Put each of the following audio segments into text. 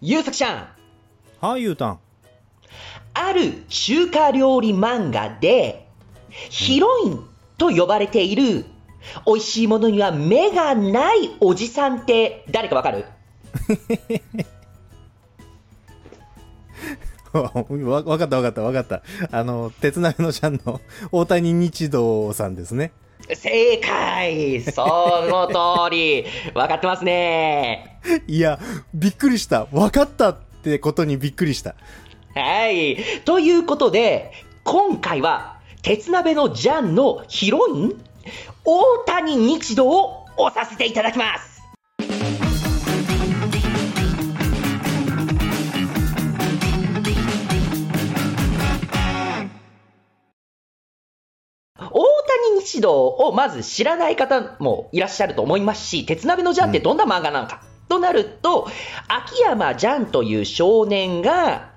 ゆうさくちゃん。はい、ゆうたん。ある中華料理漫画で、ヒロインと呼ばれている、美味しいものには目がないおじさんって誰かわかる？わわかったわかったわかった。あの、鉄鍋のちゃんの大谷日道さんですね。正解その通り分かってますね いや、びっくりした。分かったってことにびっくりした。はい。ということで、今回は、鉄鍋のジャンのヒロイン、大谷日道を押させていただきます。大谷日道をまず知らない方もいらっしゃると思いますし、鉄鍋のジャンってどんな漫画なのか、となると、秋山ジャンという少年が、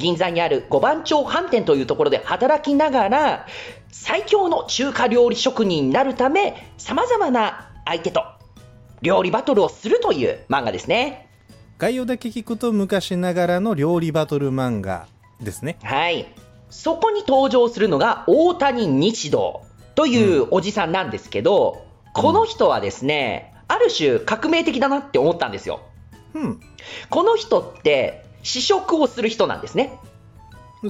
銀座にある五番町飯店というところで働きながら、最強の中華料理職人になるため、様々な相手と料理バトルをするという漫画ですね。概要だけ聞くと昔ながらの料理バトル漫画ですね。はい。そこに登場するのが大谷日道というおじさんなんですけど、うん、この人はですね、ある種革命的だなって思ったんですよ。うん。この人って試食をする人なんですね。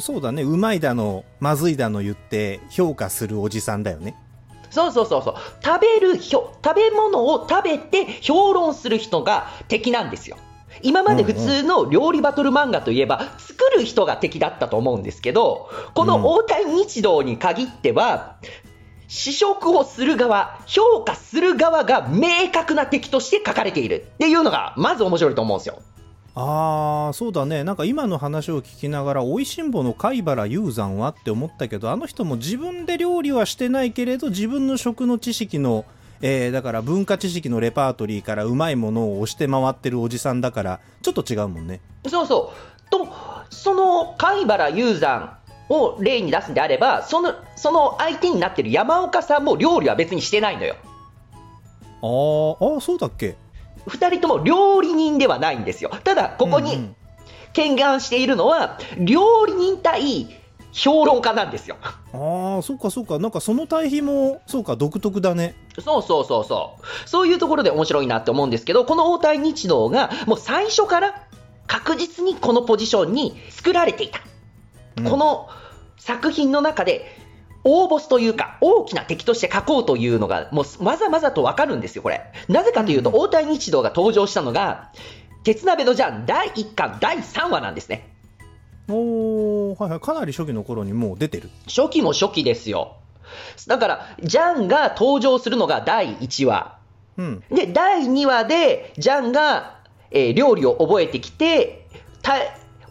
そうだね。うまいだの、まずいだの言って評価するおじさんだよね。そうそうそうそう。食べる、食べ物を食べて評論する人が敵なんですよ。今まで普通の料理バトル漫画といえば、作る人が敵だったと思うんですけど、この大谷日道に限っては、試食をする側、評価する側が明確な敵として書かれているっていうのが、まず面白いと思うんですよ。あーそうだねなんか今の話を聞きながら「おいしんぼの貝原雄山は?」って思ったけどあの人も自分で料理はしてないけれど自分の食の知識のえー、だから文化知識のレパートリーからうまいものを押して回ってるおじさんだからちょっと違うもんねそうそうとその貝原雄山を例に出すんであればそのその相手になってる山岡さんも料理は別にしてないのよあーあそうだっけ？2人とも料理人ではないんですよただここに見願しているのは、料理人対評論家なんですよ。ああ、そうかそうか。なんかその対比も、そうか、独特だね。そうそうそうそう。そういうところで面白いなって思うんですけど、この応対日道が、もう最初から確実にこのポジションに作られていた。うん、この作品の中で、大ボスというか、大きな敵として書こうというのが、もうまざまざとわかるんですよ、これ。なぜかというと、応対日道が登場したのが、鉄鍋のジャン第1巻第3話なんですね。おはいはい、かなり初期の頃にもう出てる初期も初期ですよ。だから、ジャンが登場するのが第1話。うん、で、第2話で、ジャンが、えー、料理を覚えてきて、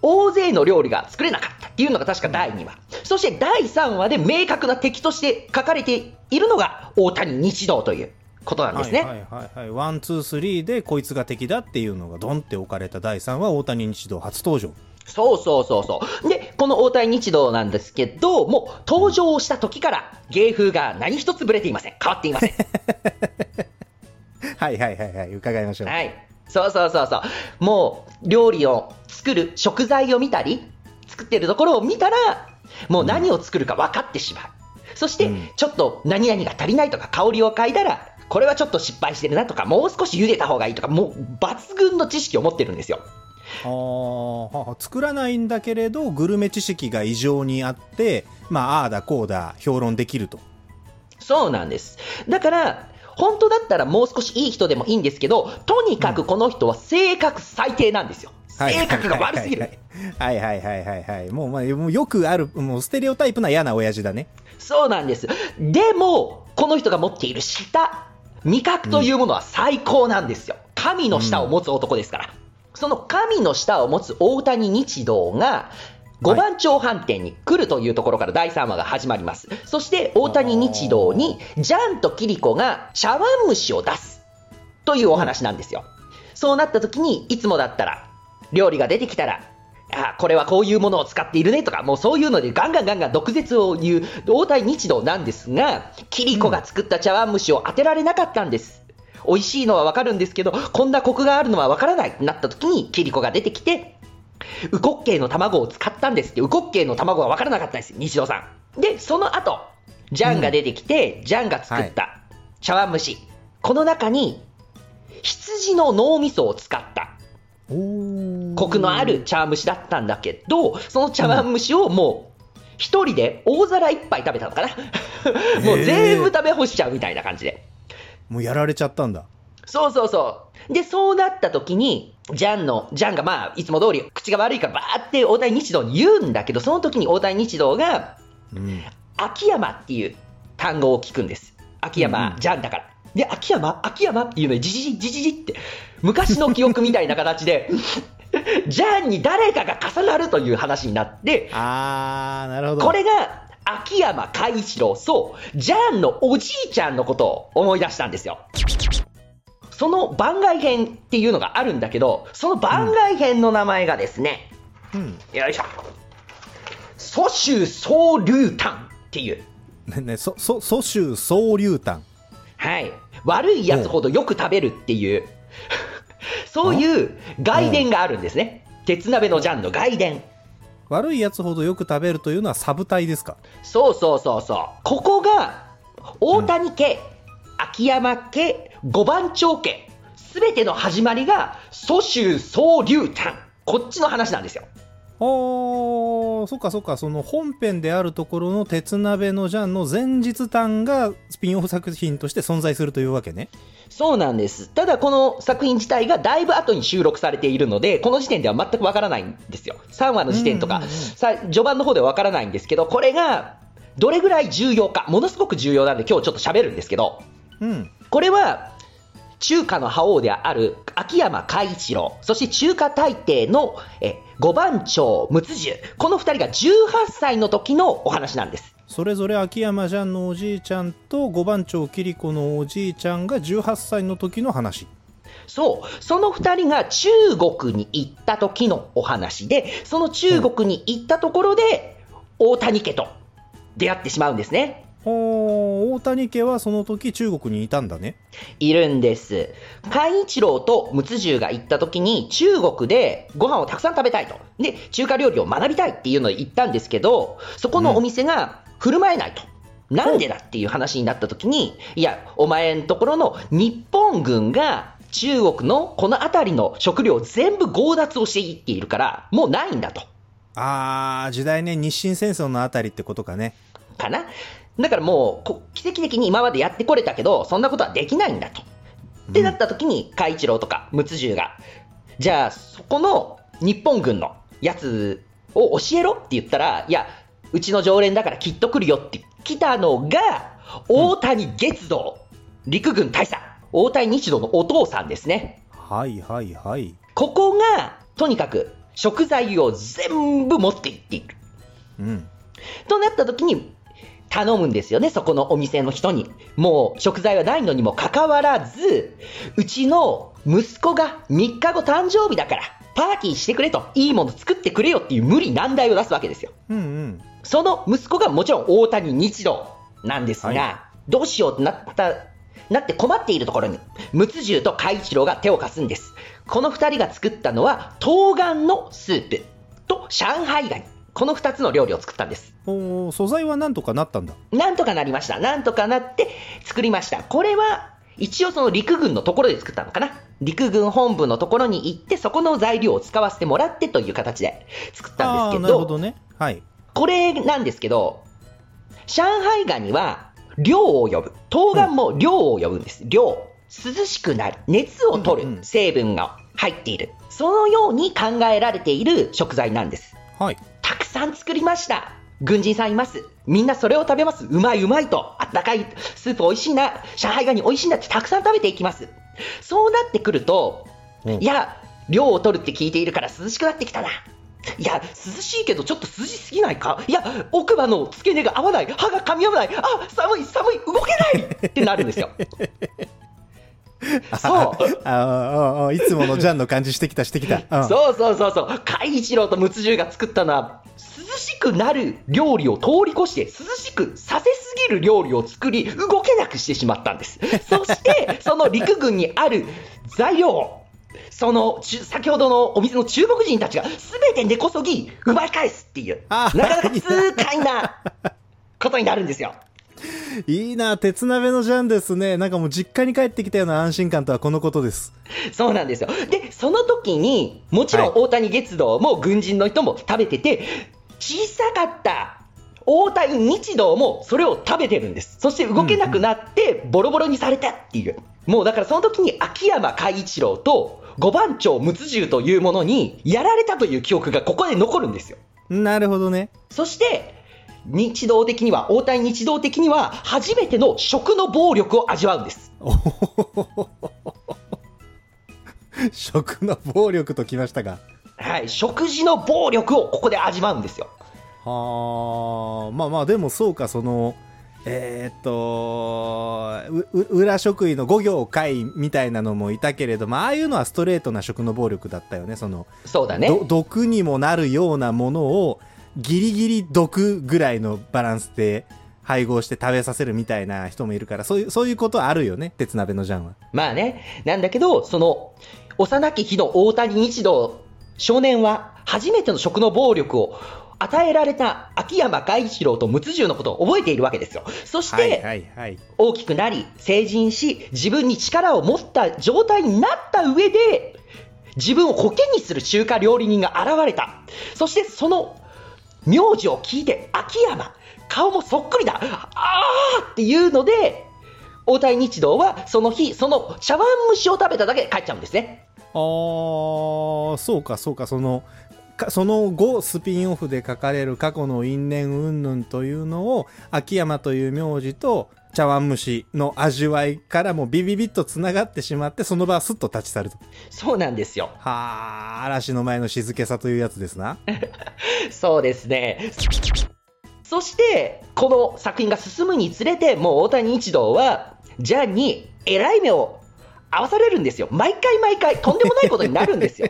大勢の料理が作れなかったっていうのが確か第2話。そして第3話で明確な敵として描かれているのが大谷日堂ということなんですね。はいはいはい、 one、two、three でこいつが敵だっていうのがドンって置かれた第3話、大谷日道初登場。そうそうそうそう。で、この応対日道なんですけど、もう登場した時から芸風が何一つぶれていません。変わっていません。はいはいはいはい、伺いましょう。はい。そうそうそうそう。もう、料理を作る食材を見たり、作ってるところを見たら、もう何を作るか分かってしまう。うん、そして、ちょっと何々が足りないとか香りを嗅いだら、これはちょっと失敗してるなとか、もう少し茹でた方がいいとか、もう抜群の知識を持ってるんですよ。あ作らないんだけれどグルメ知識が異常にあってまあああだこうだ評論できるとそうなんですだから本当だったらもう少しいい人でもいいんですけどとにかくこの人は性格最低なんですよ、性格が悪すぎる。はいはいはいはいはいもうまあよくあるもうステレオタイプな嫌な親父だね。そうなんです。でもこの人が持っている舌味覚というものは最高なんですよ、神の舌を持つ男ですから、うん。その神の舌を持つ大谷日道が、五番町飯店に来るというところから第3話が始まります。そして大谷日道にジャンとキリコが茶碗蒸しを出すというお話なんですよ。そうなった時にいつもだったら料理が出てきたらあこれはこういうものを使っているねとか、もうそういうのでガンガンガンガン毒舌を言う大谷日道なんですが、キリコが作った茶碗蒸しを当てられなかったんです。美味しいのはわかるんですけど、こんなコクがあるのはわからないなった時に、キリコが出てきて、ウコッケイの卵を使ったんですって、ウコッケイの卵はわからなかったんですよ、西尾さん。で、その後、ジャンが出てきて、ジャンが作った茶碗蒸し。この中に、羊の脳みそを使った、コクのある茶碗蒸しだったんだけど、その茶碗蒸しをもう、一人で大皿一杯食べたのかな もう全部食べ干しちゃうみたいな感じで。もうやられちゃったんだ。そうそうそう。で、そうなった時に、ジャンの、ジャンがまあ、いつも通り口が悪いからバーって大谷日堂に言うんだけど、その時に大谷日堂が、うん。秋山っていう単語を聞くんです。秋山、うんジャンだから。で、秋山秋山っていうのに、じじじ、じじじって、昔の記憶みたいな形で、ジャンに誰かが重なるという話になって、あー、なるほど。これが、秋山海一郎、そう、ジャンのおじいちゃんのことを思い出したんですよ。その番外編っていうのがあるんだけど、その番外編の名前がですね、うん。よいしょ、蘇州総流炭っていう、ね、ね、そ、そ、蘇州総流炭。はい、悪いやつほどよく食べるっていう、そういう外伝があるんですね。鉄鍋のジャンの外伝。悪いやつほどよく食べるというのはサブ隊ですか？そうそうそうそう。ここが、大谷家、秋山家、五番町家、すべての始まりが、蘇州総流炭。こっちの話なんですよ。おー、そっかそっか、その本編であるところの鉄鍋のジャンの前日譚がスピンオフ作品として存在するというわけね。そうなんです。ただこの作品自体がだいぶ後に収録されているので、この時点では全くわからないんですよ。3話の時点とか、さ序盤の方ではわからないんですけど、これがどれぐらい重要か、ものすごく重要なんで今日ちょっと喋るんですけど、うん。これは中華の覇王である秋山海一郎、そして中華大帝のえ五番町陸次この2人が18歳の時のお話なんです。それぞれ秋山ジャンのおじいちゃんと五番町キリコのおじいちゃんが18歳の時の話。そう、その2人が中国に行った時のお話で、その中国に行ったところで、大谷家と出会ってしまうんですね。大谷家はその時中国にいたんだね。いるんです。海一郎と陸十が行った時に中国でご飯をたくさん食べたいと。で、中華料理を学びたいっていうのを言ったんですけど、そこのお店が振る舞えないと。なんでだっていう話になった時に、いや、お前んところの日本軍が中国のこの辺りの食料を全部強奪をしていっているから、もうないんだと。あー、時代ね、日清戦争のあたりってことかね。かなだからもうこ、奇跡的に今までやってこれたけど、そんなことはできないんだと。ってなった時に、海一郎とか陸十が、じゃあ、そこの日本軍のやつを教えろって言ったら、いや、うちの常連だからきっと来るよって来たのが、大谷月道、陸軍大佐、大谷日道のお父さんですね。はいはいはい。ここが、とにかく、食材を全部持って行っている。うん。となった時に、頼むんですよね、そこのお店の人に。もう食材はないのにもかかわらず、うちの息子が3日後誕生日だから、パーティーしてくれと、いいもの作ってくれよっていう無理難題を出すわけですよ。うんうん。その息子がもちろん大谷日郎なんですが、はどうしようってなった、なって困っているところに、陸十と海一郎が手を貸すんです。この2人が作ったのは、冬瓜のスープと上海ガニ。この2つの料理を作ったんです。おー、素材はなんとかなったんだ。なんとかなりました。なんとかなって作りました。これは、一応その陸軍のところで作ったのかな陸軍本部のところに行って、そこの材料を使わせてもらってという形で作ったんですけど、なるほどね。はい。これなんですけど、上海ガニは量を呼ぶ。冬瓜も量を呼ぶんです。量。涼しくなる。熱を取うんうんる成分が入っている。そのように考えられている食材なんです。はい。たくさん作りました。軍人さんいます。みんなそれを食べます。うまいうまいと。あったかいスープ美味しいな。上海ガニ美味しいなってたくさん食べていきます。そうなってくると、うんいや、量を取るって聞いているから涼しくなってきたな。いや、涼しいけどちょっと涼しすぎないか？いや、奥歯の付け根が合わない。歯が噛み合わない。あ、寒い、寒い、動けないってなるんですよ。そう。あーあいつものジャンの感じしてきたしてきた。うんそうそうそうそう。海一郎と陸十が作ったのは、涼しくなる料理を通り越して、涼しくさせする料理を作り、動けなくしてしまったんです。そして、その陸軍にある材料を、その、先ほどのお店の中国人たちが全て根こそぎ奪い返すっていう、あなかなか痛快なことになるんですよ。いいな、鉄鍋のジャンですね。なんかもう実家に帰ってきたような安心感とはこのことです。そうなんですよ。で、その時に、もちろんはい大谷月堂も軍人の人も食べてて、小さかった大谷日堂もそれを食べてるんです。そして動けなくなって、ボロボロにされたっていう。もうだからその時に秋山海一郎と五番町睦十というものにやられたという記憶がここで残るんですよ。なるほどね。そして、日堂的には、大谷日堂的には、初めての食の暴力を味わうんです。食の暴力ときましたが。はい、食事の暴力をここで味わうんですよ。はあ、まあまあ、でもそうか、その、えーっと、裏職員の五行会みたいなのもいたけれども、ああいうのはストレートな食の暴力だったよね。その、そうだね。ど毒にもなるようなものをギリギリ毒ぐらいのバランスで配合して食べさせるみたいな人もいるからそういうそういうことあるよね鉄鍋のジャンはまあね、なんだけど、その、幼き日の大谷日堂少年は、初めての食の暴力を与えられた秋山海一郎と睦十のことを覚えているわけですよ。そして、大きくなり、成人し、自分に力を持った状態になった上で、自分をコケにする中華料理人が現れた。そしてその名字を聞いて、秋山、顔もそっくりだ。ああっていうので、大谷日動はその日、その茶碗蒸しを食べただけで帰っちゃうんですね。あーそうかそうかそのかその後スピンオフで書かれる過去の因縁云々というのを秋山という名字と茶碗蒸しの味わいからもビビビッとつながってしまってその場はすっと立ち去るとそうなんですよ。はあ嵐の前の静けさというやつですな そうですね。そして、この作品が進むにつれて、もう大谷一堂は、ジャンに偉い目を合わされるんですよ。毎回毎回、とんでもないことになるんですよ。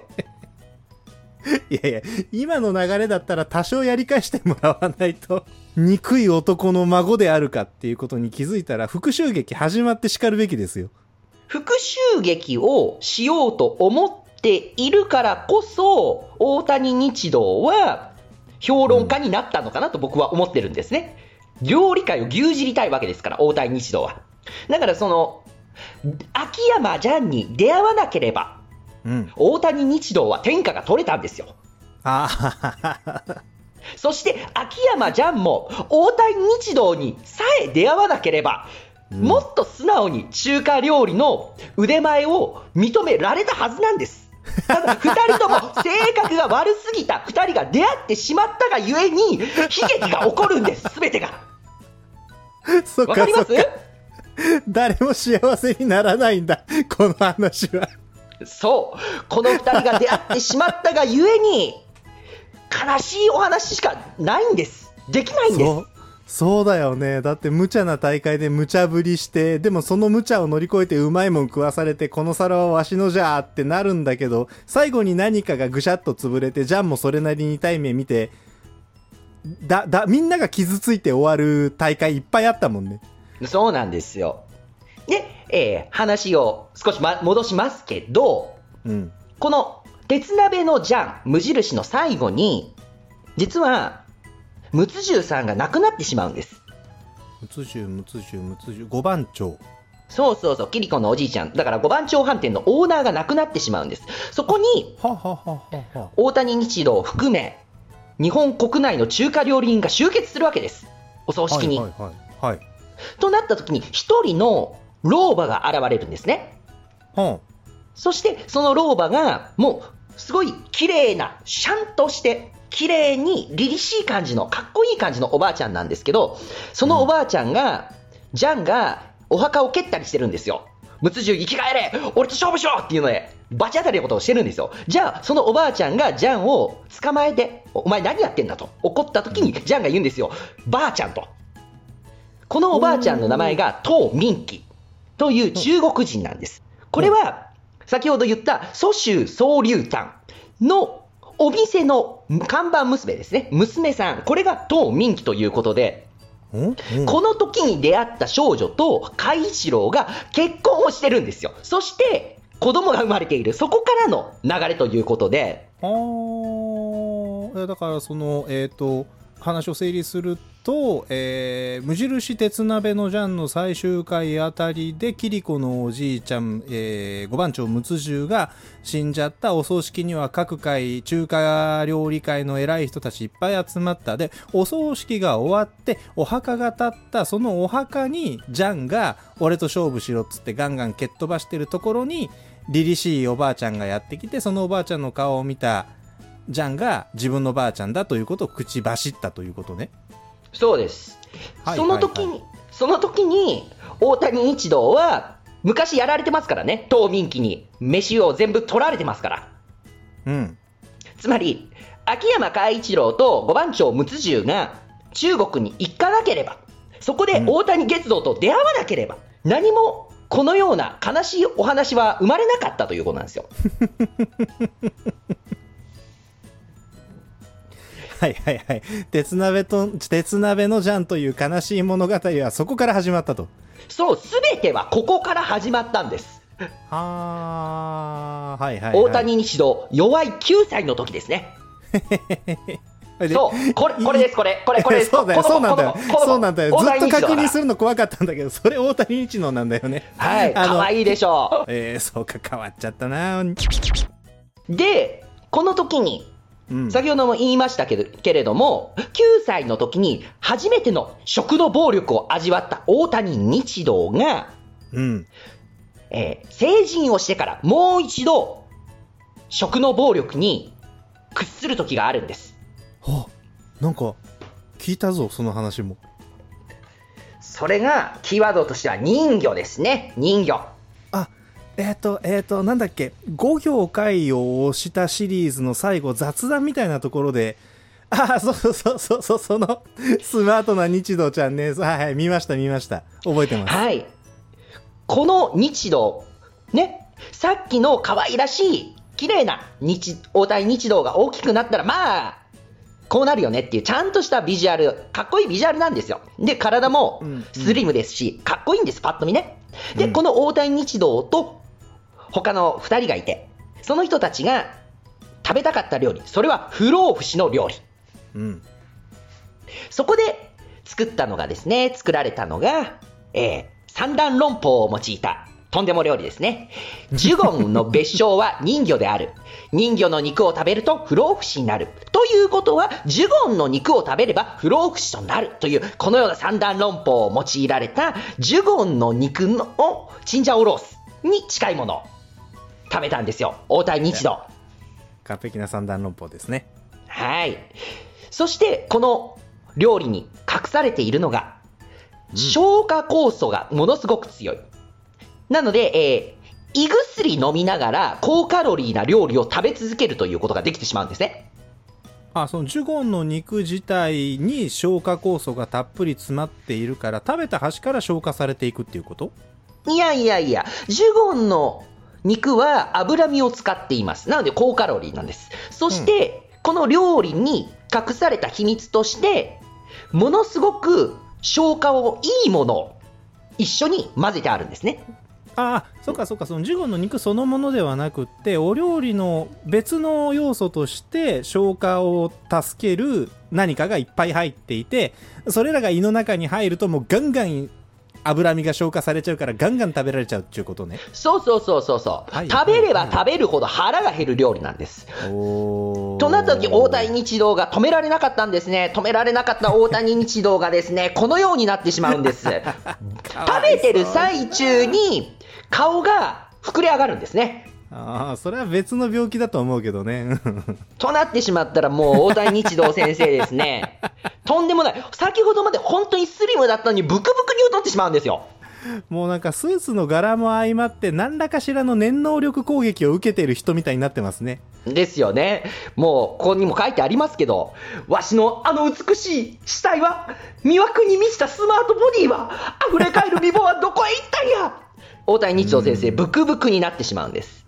いやいや、今の流れだったら多少やり返してもらわないと、憎い男の孫であるかっていうことに気づいたら、復讐劇始まって叱るべきですよ。復讐劇をしようと思っているからこそ、大谷日堂は評論家になったのかなと僕は思ってるんですね。料理界を牛耳りたいわけですから、大谷日堂は。だからその、秋山ジャンに出会わなければ、うん。大谷日堂は天下が取れたんですよ。ああ、そして秋山ジャンも大谷日堂にさえ出会わなければ、もっと素直に中華料理の腕前を認められたはずなんです。ただ、二人とも性格が悪すぎた二人が出会ってしまったがゆえに、悲劇が起こるんです、すべてが。わかります？誰も幸せにならないんだ、この話は。そう。この二人が出会ってしまったがゆえに、悲しいお話しかないんです。できないんですそ。う。だよね。だって無茶な大会で無茶ぶりして、でもその無茶を乗り越えてうまいもん食わされて、この皿はわしのじゃーってなるんだけど、最後に何かがぐしゃっと潰れて、ジャンもそれなりに痛い目見て、だ、だ、みんなが傷ついて終わる大会いっぱいあったもんね。そうなんですよ。で、えー話を少し、ま、戻しますけど、うん。この鉄鍋のジャン、無印の最後に、実は、睦十さんが亡くなってしまうんです。むつじゅう、むつじゅう、むつじゅう、五番町。そうそうそう、キリコのおじいちゃん。だから五番町飯店のオーナーが亡くなってしまうんです。そこに。大谷日堂を含め、日本国内の中華料理人が集結するわけです。お葬式に。はいはいはい。はい。となった時に、一人の老婆が現れるんですね。はそして、その老婆が、もう、すごい綺麗な、シャンとして、綺麗に、凛々しい感じの、かっこいい感じのおばあちゃんなんですけど、そのおばあちゃんが、ジャンが、お墓を蹴ったりしてるんですよ。睦十生き返れ俺と勝負しろっていうので、バチ当たりのことをしてるんですよ。じゃあ、そのおばあちゃんがジャンを捕まえて、おお前何やってんだと怒った時に、ジャンが言うんですよ。ばあちゃんと。このおばあちゃんの名前が、唐民記という中国人なんです。これは、先ほど言った蘇州総流丹のお店の看板娘ですね。娘さん。これが唐民記ということで、この時に出会った少女と海一郎が結婚をしてるんですよ。そして、子供が生まれている。そこからの流れということで、あーえだからそのえっ、と話を整理すると、えー無印鉄鍋のジャンの最終回あたりでキリコのおじいちゃん、えー、五番長睦十が死んじゃったお葬式には各界中華料理界の偉い人たちいっぱい集まった。でお葬式が終わってお墓が建った。そのお墓にジャンが俺と勝負しろっつってガンガン蹴っ飛ばしてるところに凛々しいおばあちゃんがやってきてそのおばあちゃんの顔を見たジャンが自分のばあちゃんだということを口走ったということね。そうです。はいその時に、その時に、大谷一同は、昔やられてますからね、東民記に。飯を全部取られてますから。うん。つまり、秋山海一郎と五番長睦十が中国に行かなければ、そこで大谷月堂と出会わなければ、何もこのような悲しいお話は生まれなかったということなんですよ。はいはいはい。鉄鍋と、鉄鍋のジャンという悲しい物語はそこから始まったと。そう、すべてはここから始まったんです。はー、はいはい、はい。大谷日堂、弱い9歳の時ですね。で そう、これ、これです、これ、これ、これ。そうだよ、そうなんだよそうなんだよ。大ずっと確認するの怖かったんだけど、それ大谷一郎なんだよね。はい、あの可愛いでしょえー、そうか、変わっちゃったな。う。で、この時に、うん。先ほども言いましたけどけれども、9歳の時に初めての食の暴力を味わった大谷日堂が、うん。えー成人をしてからもう一度、食の暴力に屈する時があるんです。あ、なんか、聞いたぞ、その話も。それが、キーワードとしては人魚ですね。人魚。あ、えっ、と、えっ、と、なんだっけ、5行回を押したシリーズの最後、雑談みたいなところで、あ、そうそうそうそうそう、その、スマートな日堂ちゃんね。はいはい、見ました見ました。覚えてます。はい。この日堂、ね、さっきの可愛らしい、綺麗な日、大谷日堂が大きくなったら、まあ、こうなるよねっていう、ちゃんとしたビジュアル、かっこいいビジュアルなんですよ。で、体もうんスリムですし、かっこいいんです、パッと見ね。で、うんこの大谷日堂と、他の2人がいて、その人たちが食べたかった料理、それは不老不死の料理。うん。そこで作ったのがですね、作られたのが、えー三段論法を用いた、とんでも料理ですね。ジュゴンの別称は人魚である。人魚の肉を食べると不老不死になる。ということは、ジュゴンの肉を食べれば不老不死となる。という、このような三段論法を用いられた、ジュゴンの肉のチンジャオロースに近いものを食べたんですよ。大谷日堂。完璧な三段論法ですね。はい。そして、この料理に隠されているのが、消化酵素がものすごく強い。なので、えー胃薬飲みながら高カロリーな料理を食べ続けるということができてしまうんですね。あ、そのジュゴンの肉自体に消化酵素がたっぷり詰まっているから、食べた端から消化されていくっていうこと？いやいやいや、ジュゴンの肉は脂身を使っています。なので高カロリーなんです。そして、この料理に隠された秘密として、ものすごく消化をいいものを一緒に混ぜてあるんですね。ああ、そうかそうか、そのジュゴンの肉そのものではなくって、お料理の別の要素として消化を助ける何かがいっぱい入っていて、それらが胃の中に入るともうガンガン脂身が消化されちゃうからガンガン食べられちゃうっていうことね。そうそうそうそうそう、はい食べれば食べるほど腹が減る料理なんです。おーとなった時、大谷日堂が止められなかったんですね。止められなかった大谷日堂がですね、このようになってしまうんです。食べてる最中に顔が膨れ上がるんですね。ああ、それは別の病気だと思うけどね。となってしまったらもう大谷日堂先生ですね。とんでもない。先ほどまで本当にスリムだったのにブクブクに太ってしまうんですよ。もうなんかスーツの柄も相まって何らかしらの念能力攻撃を受けてる人みたいになってますね。ですよね。もう、ここにも書いてありますけど、わしのあの美しい死体は、魅惑に満ちたスマートボディは、溢れ返る美貌はどこへ行ったんや大谷日堂先生、ブクブクになってしまうんです。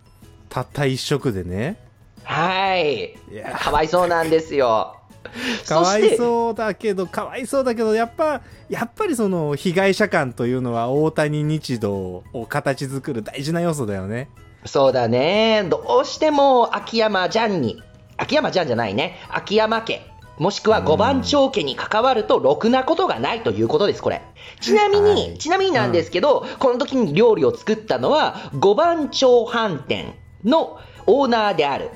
たった一食でね。はい。かわいそうなんですよ。かわいそうだけどかわいそうだけどやっぱやっぱりその被害者感というのは大谷日堂を形作る大事な要素だよねそうだね。どうしても秋山ジャンに、秋山ジャンじゃないね。秋山家、もしくは五番長家に関わると、ろくなことがないということです、これ。ちなみに、はいちなみになんですけど、この時に料理を作ったのは、五番長飯店のオーナーである、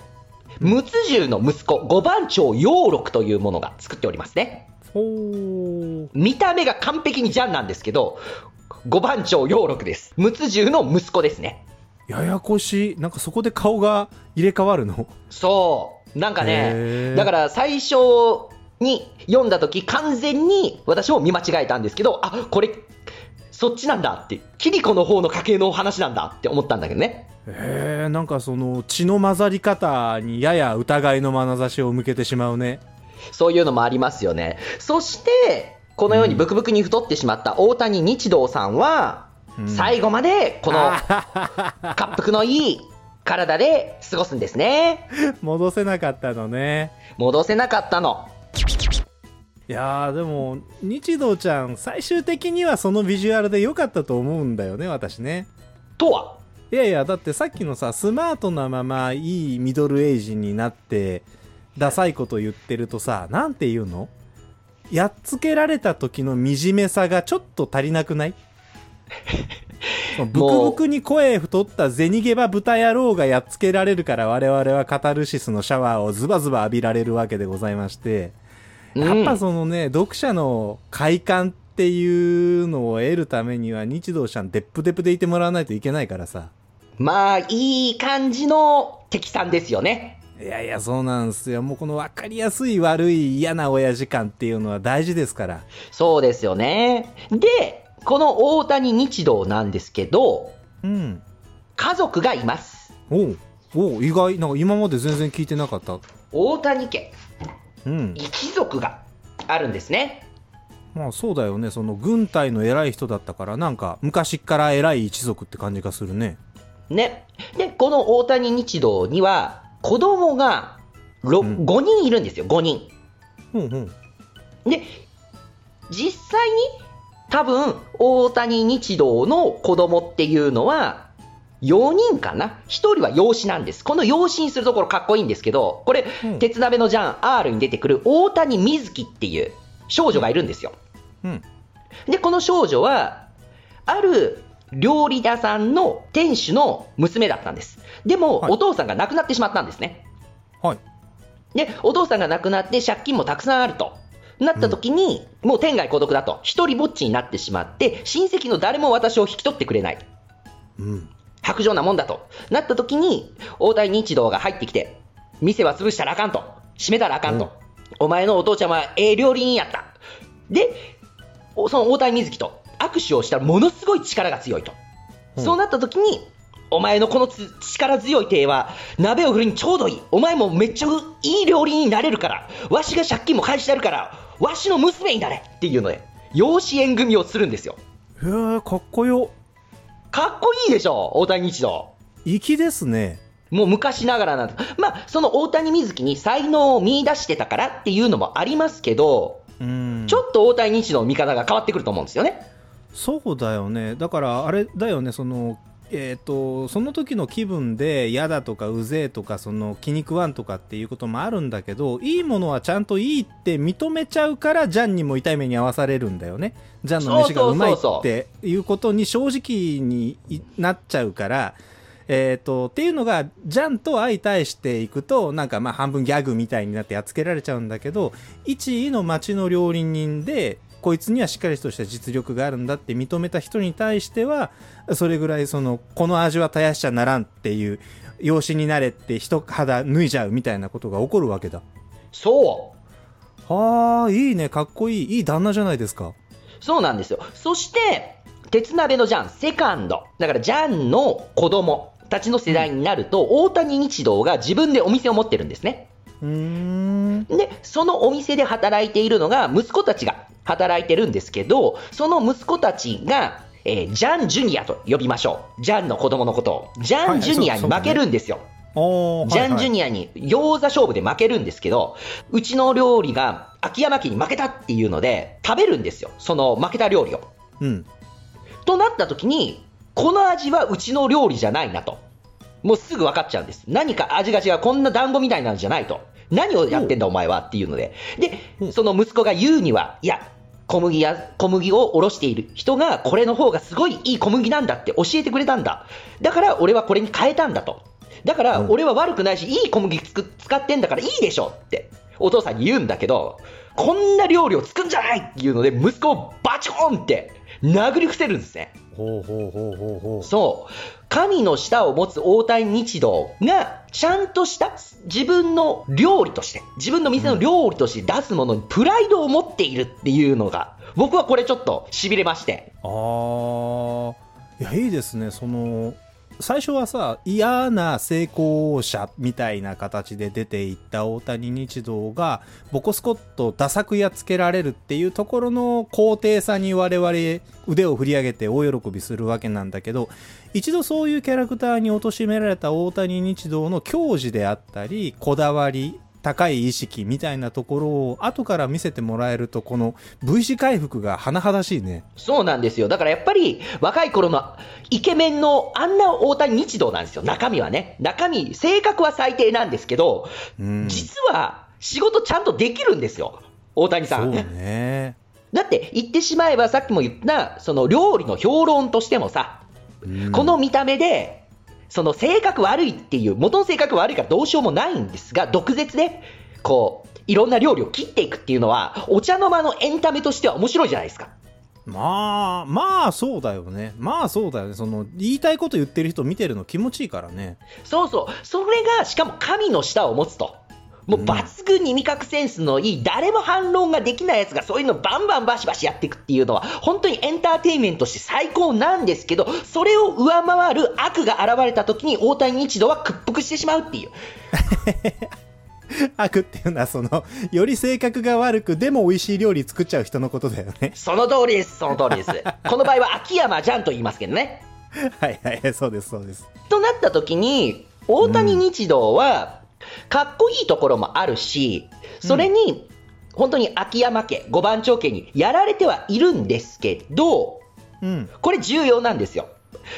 陸奥獣の息子、五番長陽六というものが作っておりますね。見た目が完璧にジャンなんですけど、五番長陽六です。陸奥獣の息子ですね。ややこしいなんかそこで顔が入れ替わるの？そう。なんかへね、ーだから最初に読んだ時完全に私も見間違えたんですけど、あ、これ、そっちなんだって、キリコの方の家系の話なんだって思ったんだけどね。へえなんかその血の混ざり方にやや疑いの眼差しを向けてしまうねそういうのもありますよね。そして、このようにブクブクに太ってしまった大谷日堂さんは、うん最後までこの滑腹のいい体で過ごすんですね。戻せなかったのね戻せなかったの。いやーでも日堂ちゃん最終的にはそのビジュアルで良かったと思うんだよね私ね。とは？いやいやだってさっきのさスマートなままいいミドルエイジになってダサいこと言ってるとさなんて言うの？やっつけられた時の惨めさがちょっと足りなくない？ブクブクに声太った銭ゲバ豚野郎がやっつけられるから我々はカタルシスのシャワーをズバズバ浴びられるわけでございましてやっぱそのね、読者の快感っていうのを得るためには日堂ちゃんデップデップでいてもらわないといけないからさ。まあ、いい感じの敵さんですよね。いやいやそうなんですよ。もうこの分かりやすい悪い嫌な親父感っていうのは大事ですから。そうですよね。で、この大谷日堂なんですけど、うん。家族がいます。おう。おう意外。なんか今まで全然聞いてなかった。大谷家、うん一族があるんですね。まあそうだよねその軍隊の偉い人だったからなんか昔っから偉い一族って感じがするねね。で、この大谷日堂には、子供がろうん5人いるんですよ、5人。うんうんで、実際に多分、大谷日堂の子供っていうのは、4人かな ?1 人は養子なんです。この養子にするところかっこいいんですけど、これ、うん鉄鍋のジャン R に出てくる大谷瑞希っていう少女がいるんですよ。うんで、この少女は、ある料理屋さんの店主の娘だったんです。でも、はいお父さんが亡くなってしまったんですね。はいで、お父さんが亡くなって借金もたくさんあると。なった時に、もう天涯孤独だと。一人ぼっちになってしまって、親戚の誰も私を引き取ってくれない。うん白状なもんだと。なった時に、大谷日堂が入ってきて、店は潰したらあかんと。閉めたらあかんと。お前のお父ちゃんはええ料理人やった。で、おその大谷瑞希と握手をしたらものすごい力が強いと。うんそうなった時に、お前のこのつ力強い手は鍋を振るにちょうどいい。お前もめっちゃいい料理人になれるから。わしが借金も返してやるから、わしの娘になれっていうので、養子縁組をするんですよ。へえかっこよかっこいいでしょ、大谷日堂。粋ですねもう昔ながらなんです。まあ、その大谷瑞希に才能を見出してたからっていうのもありますけど、うんちょっと大谷日堂の見方が変わってくると思うんですよね。そうだよねだからあれだよねそのえー、とその時の気分で嫌だとかうぜえとかその気に食わんとかっていうこともあるんだけどいいものはちゃんといいって認めちゃうからジャンにも痛い目に遭わされるんだよね。ジャンの飯がうまいっていうことに正直になっちゃうからえー、とっていうのがジャンと相対していくとなんかまあ半分ギャグみたいになってやっつけられちゃうんだけど一位の町の料理人でこいつにはしっかりとした実力があるんだって認めた人に対してはそれぐらいそのこの味は絶やしちゃならんっていう養子になれって一肌脱いじゃうみたいなことが起こるわけだそう。はあいいねかっこいいいい旦那じゃないですかそうなんですよ。そして、鉄鍋のジャン、セカンド。だからジャンの子供たちの世代になると、大谷日堂が自分でお店を持ってるんですね。うーんで、そのお店で働いているのが、息子たちが働いてるんですけど、その息子たちが、えージャン・ジュニアと呼びましょう。ジャンの子供のことを。ジャン・ジュニアに負けるんですよ。ジャン・ジュニアに餃子勝負で負けるんですけど、うちの料理が秋山家に負けたっていうので、食べるんですよ。その負けた料理を。うん。となった時に、この味はうちの料理じゃないなと。もうすぐ分かっちゃうんです。何か味が違う。こんな団子みたいなのじゃないと。何をやってんだお前はっていうので。で、その息子が言うには、いや、小麦や、小麦をおろしている人が、これの方がすごいいい小麦なんだって教えてくれたんだ。だから俺はこれに変えたんだと。だから俺は悪くないし、いい小麦つく使ってんだからいいでしょって、お父さんに言うんだけど、こんな料理を作んじゃないっていうので、息子をバチコーンって殴り伏せるんですね。ほうほうほうほうほう。そう。神の舌を持つ大谷日道が、ちゃんとした自分の料理として、自分の店の料理として出すものにプライドを持っているっていうのが、僕はこれちょっと痺れまして。ああいやいいですねその最初はさ嫌な成功者みたいな形で出ていった大谷日動がボコスコットダサくやっつけられるっていうところの高低差に我々腕を振り上げて大喜びするわけなんだけど一度そういうキャラクターに貶められた大谷日動の矜持であったりこだわり高い意識みたいなところを後から見せてもらえるとこの V 字回復が甚だしいねそうなんですよ。だからやっぱり、若い頃のイケメンのあんな大谷日道なんですよ。中身はね。中身、性格は最低なんですけど、うん実は仕事ちゃんとできるんですよ。大谷さ。んね。だって言ってしまえばさっきも言った、その料理の評論としてもさ、この見た目で、その性格悪いっていう、元の性格悪いからどうしようもないんですが、毒舌で、こう、いろんな料理を切っていくっていうのは、お茶の間のエンタメとしては面白いじゃないですか。まあ、まあそうだよね。まあそうだよね。その、言いたいこと言ってる人見てるの気持ちいいからね。そうそう。それが、しかも神の舌を持つと。もう抜群に味覚センスのいい、誰も反論ができないやつがそういうのバンバンバシバシやっていくっていうのは、本当にエンターテインメントとして最高なんですけど、それを上回る悪が現れた時に大谷日度は屈服してしまうっていう。悪っていうのはその、より性格が悪く、でも美味しい料理作っちゃう人のことだよね。その通りです、その通りです。この場合は秋山じゃんと言いますけどね。はいはい、そうですそうです。となった時に、大谷日道は、かっこいいところもあるし、それに、本当に秋山家、五番長家にやられてはいるんですけど、うん。これ重要なんですよ。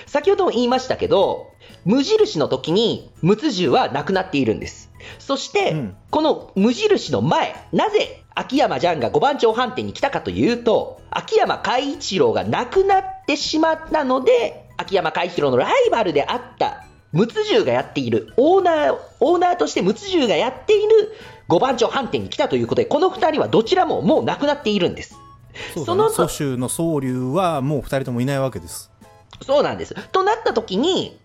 先ほども言いましたけど、無印の時に無銃はなくなっているんです。そして、うんこの無印の前、なぜ秋山ジャンが五番長飯店に来たかというと、秋山海一郎が亡くなってしまったので、秋山海一郎のライバルであった無銃がやっている、オーナー、オーナーとして無銃がやっている五番長飯店に来たということで、この二人はどちらももう亡くなっているんです。そうだね。蘇州の宗龍はもう二人ともいないわけです。そうなんです。となった時に、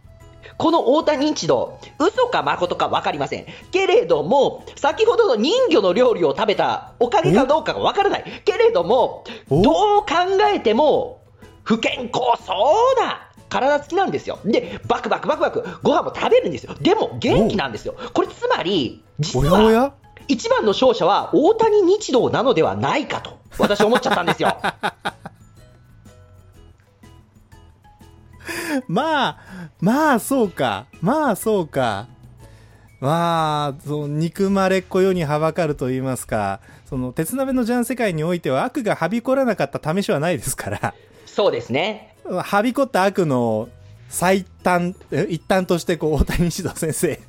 この大谷一同、嘘か誠か分かりません。けれども、先ほどの人魚の料理を食べたおかげかどうかが分からない。けれども、お？どう考えても、不健康そうな体つきなんですよ。で、バクバクバクバクご飯も食べるんですよ。でも元気なんですよ。これつまり、実おやおは、や？一番の勝者は大谷日道なのではないかと、私思っちゃったんですよ。まあ、まあそうか。まあそうか。まあ、その憎まれっ子世にはばかると言いますか、その鉄鍋のジャン世界においては悪がはびこらなかった試しはないですから、そうですね。はびこった悪の最短、え一端としてこう大谷指導先生、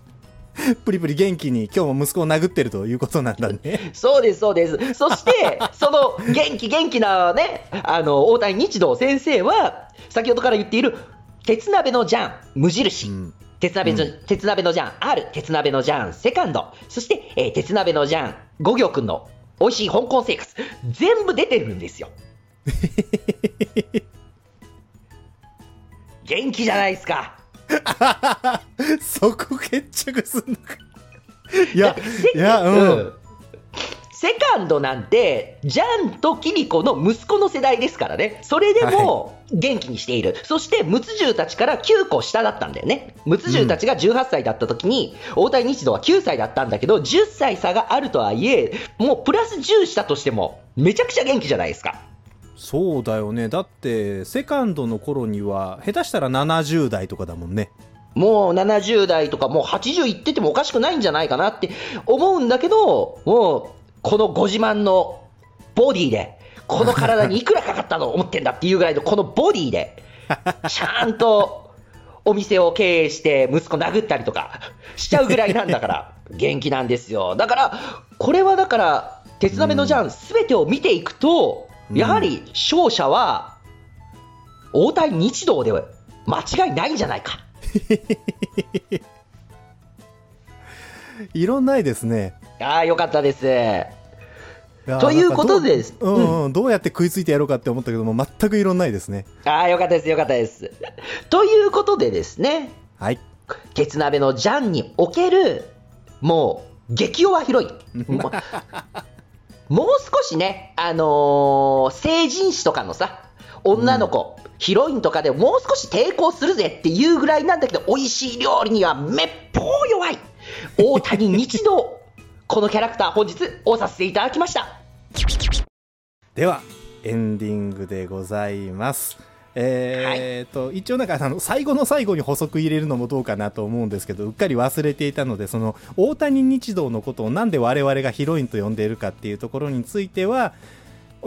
プリプリ元気に今日も息子を殴ってるということなんだね。そうです、そうです。そして、その元気元気なね、あの、大谷日道先生は、先ほどから言っている、鉄鍋のジャン、無印。うん鉄鍋の、鉄鍋のジャン、ある鉄鍋のジャン、セカンド。そして、えー鉄鍋のジャン、五行くんの美味しい香港生活。全部出てるんですよ。元気じゃないですか。そこ決着すんのか。いやいや、うん。セカンドなんて、ジャンとキリコの息子の世代ですからね。それでも元気にしている。そして、ムツ獣たちから9個下だったんだよね。ムツ獣たちが18歳だった時に、大谷日度は9歳だったんだけど、10歳差があるとはいえ、もうプラス10したとしても、めちゃくちゃ元気じゃないですか。そうだよね。だって、セカンドの頃には、下手したら70代とかだもんね。もう70代とかもう80いっててもおかしくないんじゃないかなって思うんだけど、もうこのご自慢のボディで、この体にいくらかかったの思ってんだっていうぐらいのこのボディで、ちゃんとお店を経営して息子殴ったりとかしちゃうぐらいなんだから、元気なんですよ。だから、これはだから、鉄鍋のジャンすべてを見ていくと、やはり勝者は、大谷日道では間違いないんじゃないか。異論ないですね。ああ、よかったです。ということでう,、うんうん、どうやって食いついてやろうかって思ったけども全く異論ないですねああ、よかったです、よかったです。ということでですね、はい鉄鍋のジャンにおける、もう、激弱ヒロイン。もう少しね、あのー成人誌とかのさ、女の子、ヒロインとかでもう少し抵抗するぜっていうぐらいなんだけど、美味しい料理にはめっぽう弱い。大谷日動。このキャラクター本日、おさせていただきました。ではエンディングでございますえーと一応なんかあの最後の最後に補足入れるのもどうかなと思うんですけどうっかり忘れていたのでその大谷日動のことをなんで我々がヒロインと呼んでいるかっていうところについては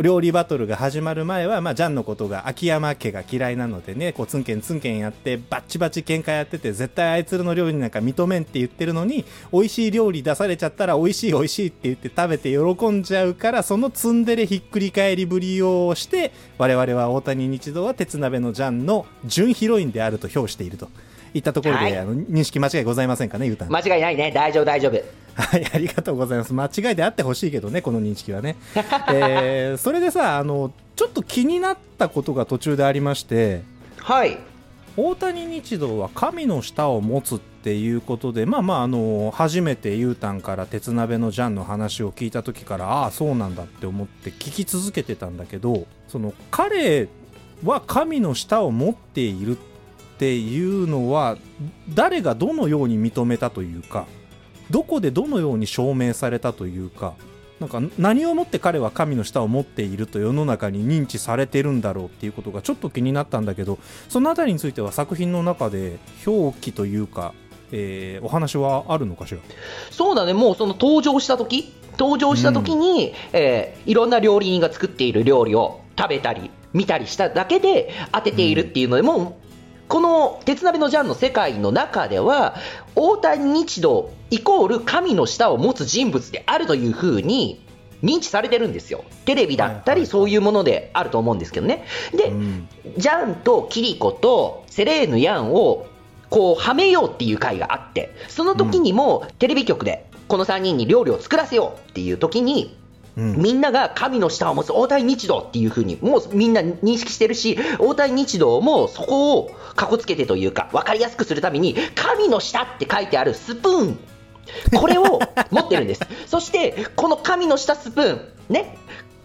料理バトルが始まる前は、まあ、ジャンのことが秋山家が嫌いなのでねこうツンケンツンケンやってバッチバチ喧嘩やってて絶対あいつらの料理なんか認めんって言ってるのに美味しい料理出されちゃったら美味しい美味しいって言って食べて喜んじゃうからそのツンデレひっくり返りぶりをして我々は大谷日道は鉄鍋のジャンの準ヒロインであると評していると。いったところで、はいあの認識間違いございませんかねゆうたん間違いないね。大丈夫、大丈夫。はい、ありがとうございます。間違いであってほしいけどね、この認識はね。えーそれでさ、あの、ちょっと気になったことが途中でありまして、はい。大谷日道は神の舌を持つっていうことで、まあまあ、あの、初めてゆうたんから鉄鍋のジャンの話を聞いた時から、ああ、そうなんだって思って聞き続けてたんだけど、その、彼は神の舌を持っているっていうのは、誰がどのように認めたというか、どこでどのように証明されたというか、なんか何をもって彼は神の舌を持っていると世の中に認知されてるんだろうっていうことがちょっと気になったんだけどそのあたりについては作品の中で表記というか、えーお話はあるのかしら？そうだね、もうその登場した時登場した時に、えーいろんな料理人が作っている料理を食べたり、見たりしただけで当てているっていうので、も、この鉄鍋のジャンの世界の中では、大谷日道イコール神の舌を持つ人物であるというふうに認知されてるんですよ。テレビだったりそういうものであると思うんですけどね。で、うんジャンとキリコとセレーヌ・ヤンをこうはめようっていう回があってその時にもテレビ局でこの3人に料理を作らせようっていう時にうん。みんなが神の舌を持つ大谷日道っていう風にもうみんな認識してるし大谷日道もそこをかこつけてというか分かりやすくするために神の舌って書いてあるスプーン。これを持ってるんです。そしてこの神の舌スプーンね。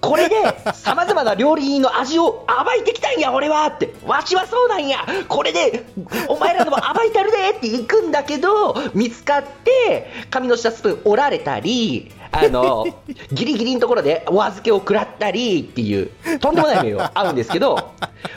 これでさまざまな料理人の味を暴いてきたんや俺はって。わしはそうなんや。これでお前らのも暴いてるでって行くんだけど見つかって神の舌スプーン折られたりあのギリギリのところでお預けを食らったりっていうとんでもない目を合うんですけど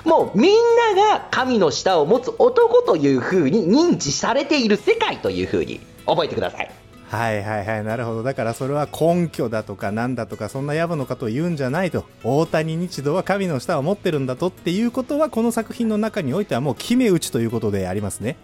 もうみんなが神の舌を持つ男という風に認知されている世界という風に覚えてください。はいはいはいなるほどだからそれは根拠だとかなんだとかそんな野暮のことを言うんじゃないと大谷日道は神の舌を持ってるんだとっていうことはこの作品の中においてはもう決め打ちということでありますね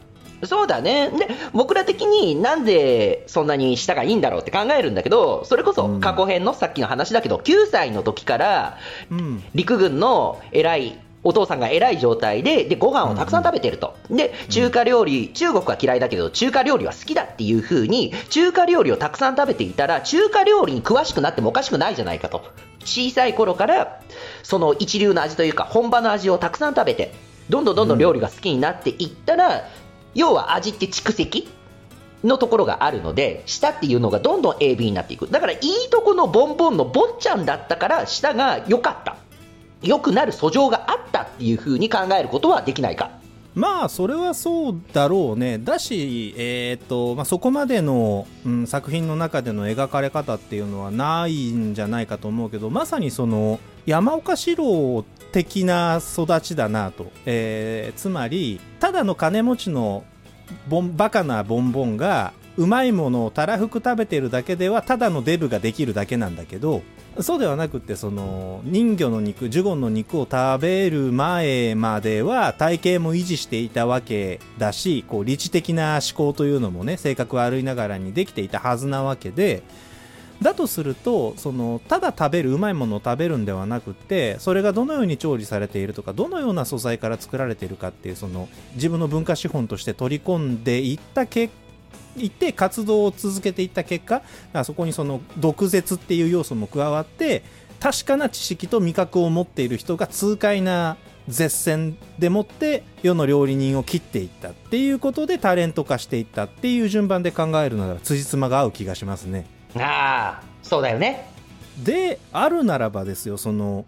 そうだね。で、僕ら的になんでそんなに舌がいいんだろうって考えるんだけど、それこそ過去編のさっきの話だけど、9歳の時からうん陸軍の偉い、お父さんが偉い状態で、で、ご飯をたくさん食べてると。で、中華料理、中国は嫌いだけど、中華料理は好きだっていう風に、中華料理をたくさん食べていたら、中華料理に詳しくなってもおかしくないじゃないかと。小さい頃から、その一流の味というか、本場の味をたくさん食べて、どんどんどんどん料理が好きになっていったら、要は味って蓄積のところがあるので、舌っていうのがどんどん AB になっていく。だから、いいとこのボンボンのボンちゃんだったから、舌が良かった。良くなる素性があったっていうふうに考えることはできないか。まあそれはそうだろうね。だし、えーとまあ、そこまでの、うん、作品の中での描かれ方っていうのはないんじゃないかと思うけどまさにその山岡四郎的な育ちだなと、えーつまりただの金持ちのボンバカなボンボンがうまいものをたらふく食べてるだけではただのデブができるだけなんだけどそうではなくてその人魚の肉ジュゴンの肉を食べる前までは体型も維持していたわけだしこう理知的な思考というのもね性格悪いながらにできていたはずなわけでだとするとそのただ食べるうまいものを食べるんではなくてそれがどのように調理されているとかどのような素材から作られているかっていうその自分の文化資本として取り込んでいった結果いって活動を続けていった結果そこにその毒舌っていう要素も加わって確かな知識と味覚を持っている人が痛快な絶戦でもって世の料理人を切っていったっていうことでタレント化していったっていう順番で考えるなら辻褄が合う気がしますね。ああそうだよねであるならばですよその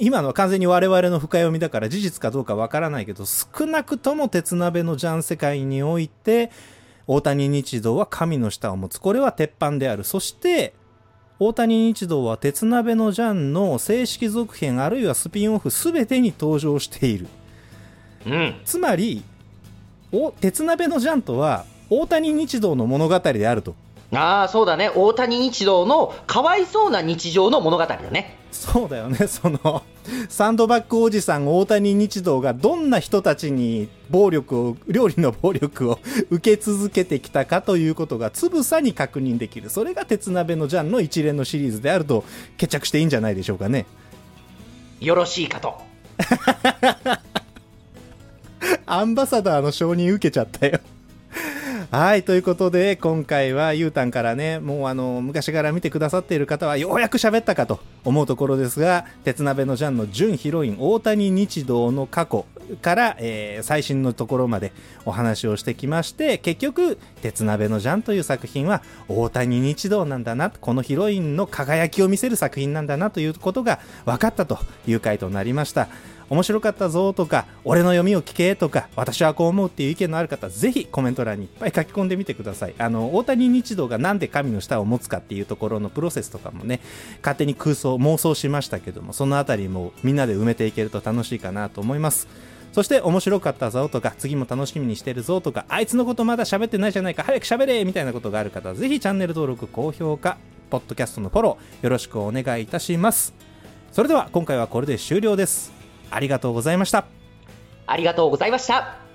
今のは完全に我々の深読みだから事実かどうかわからないけど少なくとも鉄鍋のジャン世界において大谷日堂は神の舌を持つ。これは鉄板である。そして大谷日堂は鉄鍋のジャンの正式続編あるいはスピンオフ全てに登場している、うん、つまりお鉄鍋のジャンとは大谷日堂の物語であるとああ、そうだね。大谷日堂のかわいそうな日常の物語だね。そうだよね。その、サンドバッグおじさん大谷日堂がどんな人たちに暴力を、料理の暴力を 受け続けてきたかということがつぶさに確認できる。それが鉄鍋のジャンの一連のシリーズであると決着していいんじゃないでしょうかね。よろしいかと。アンバサダーの承認受けちゃったよ はい、ということで、今回はゆうたんからね、もうあの、昔から見てくださっている方はようやく喋ったかと思うところですが、鉄鍋のジャンの準ヒロイン、大谷日堂の過去から、えー、最新のところまでお話をしてきまして、結局、鉄鍋のジャンという作品は、大谷日堂なんだな、このヒロインの輝きを見せる作品なんだなということが分かったという回となりました。面白かったぞとか、俺の読みを聞けとか、私はこう思うっていう意見のある方、ぜひコメント欄にいっぱい書き込んでみてください。あの、大谷日堂がなんで神の舌を持つかっていうところのプロセスとかもね、勝手に空想、妄想しましたけども、そのあたりもみんなで埋めていけると楽しいかなと思います。そして面白かったぞとか、次も楽しみにしてるぞとか、あいつのことまだ喋ってないじゃないか、早く喋れみたいなことがある方、ぜひチャンネル登録、高評価、ポッドキャストのフォロー、よろしくお願いいたします。それでは今回はこれで終了です。ありがとうございました。ありがとうございました。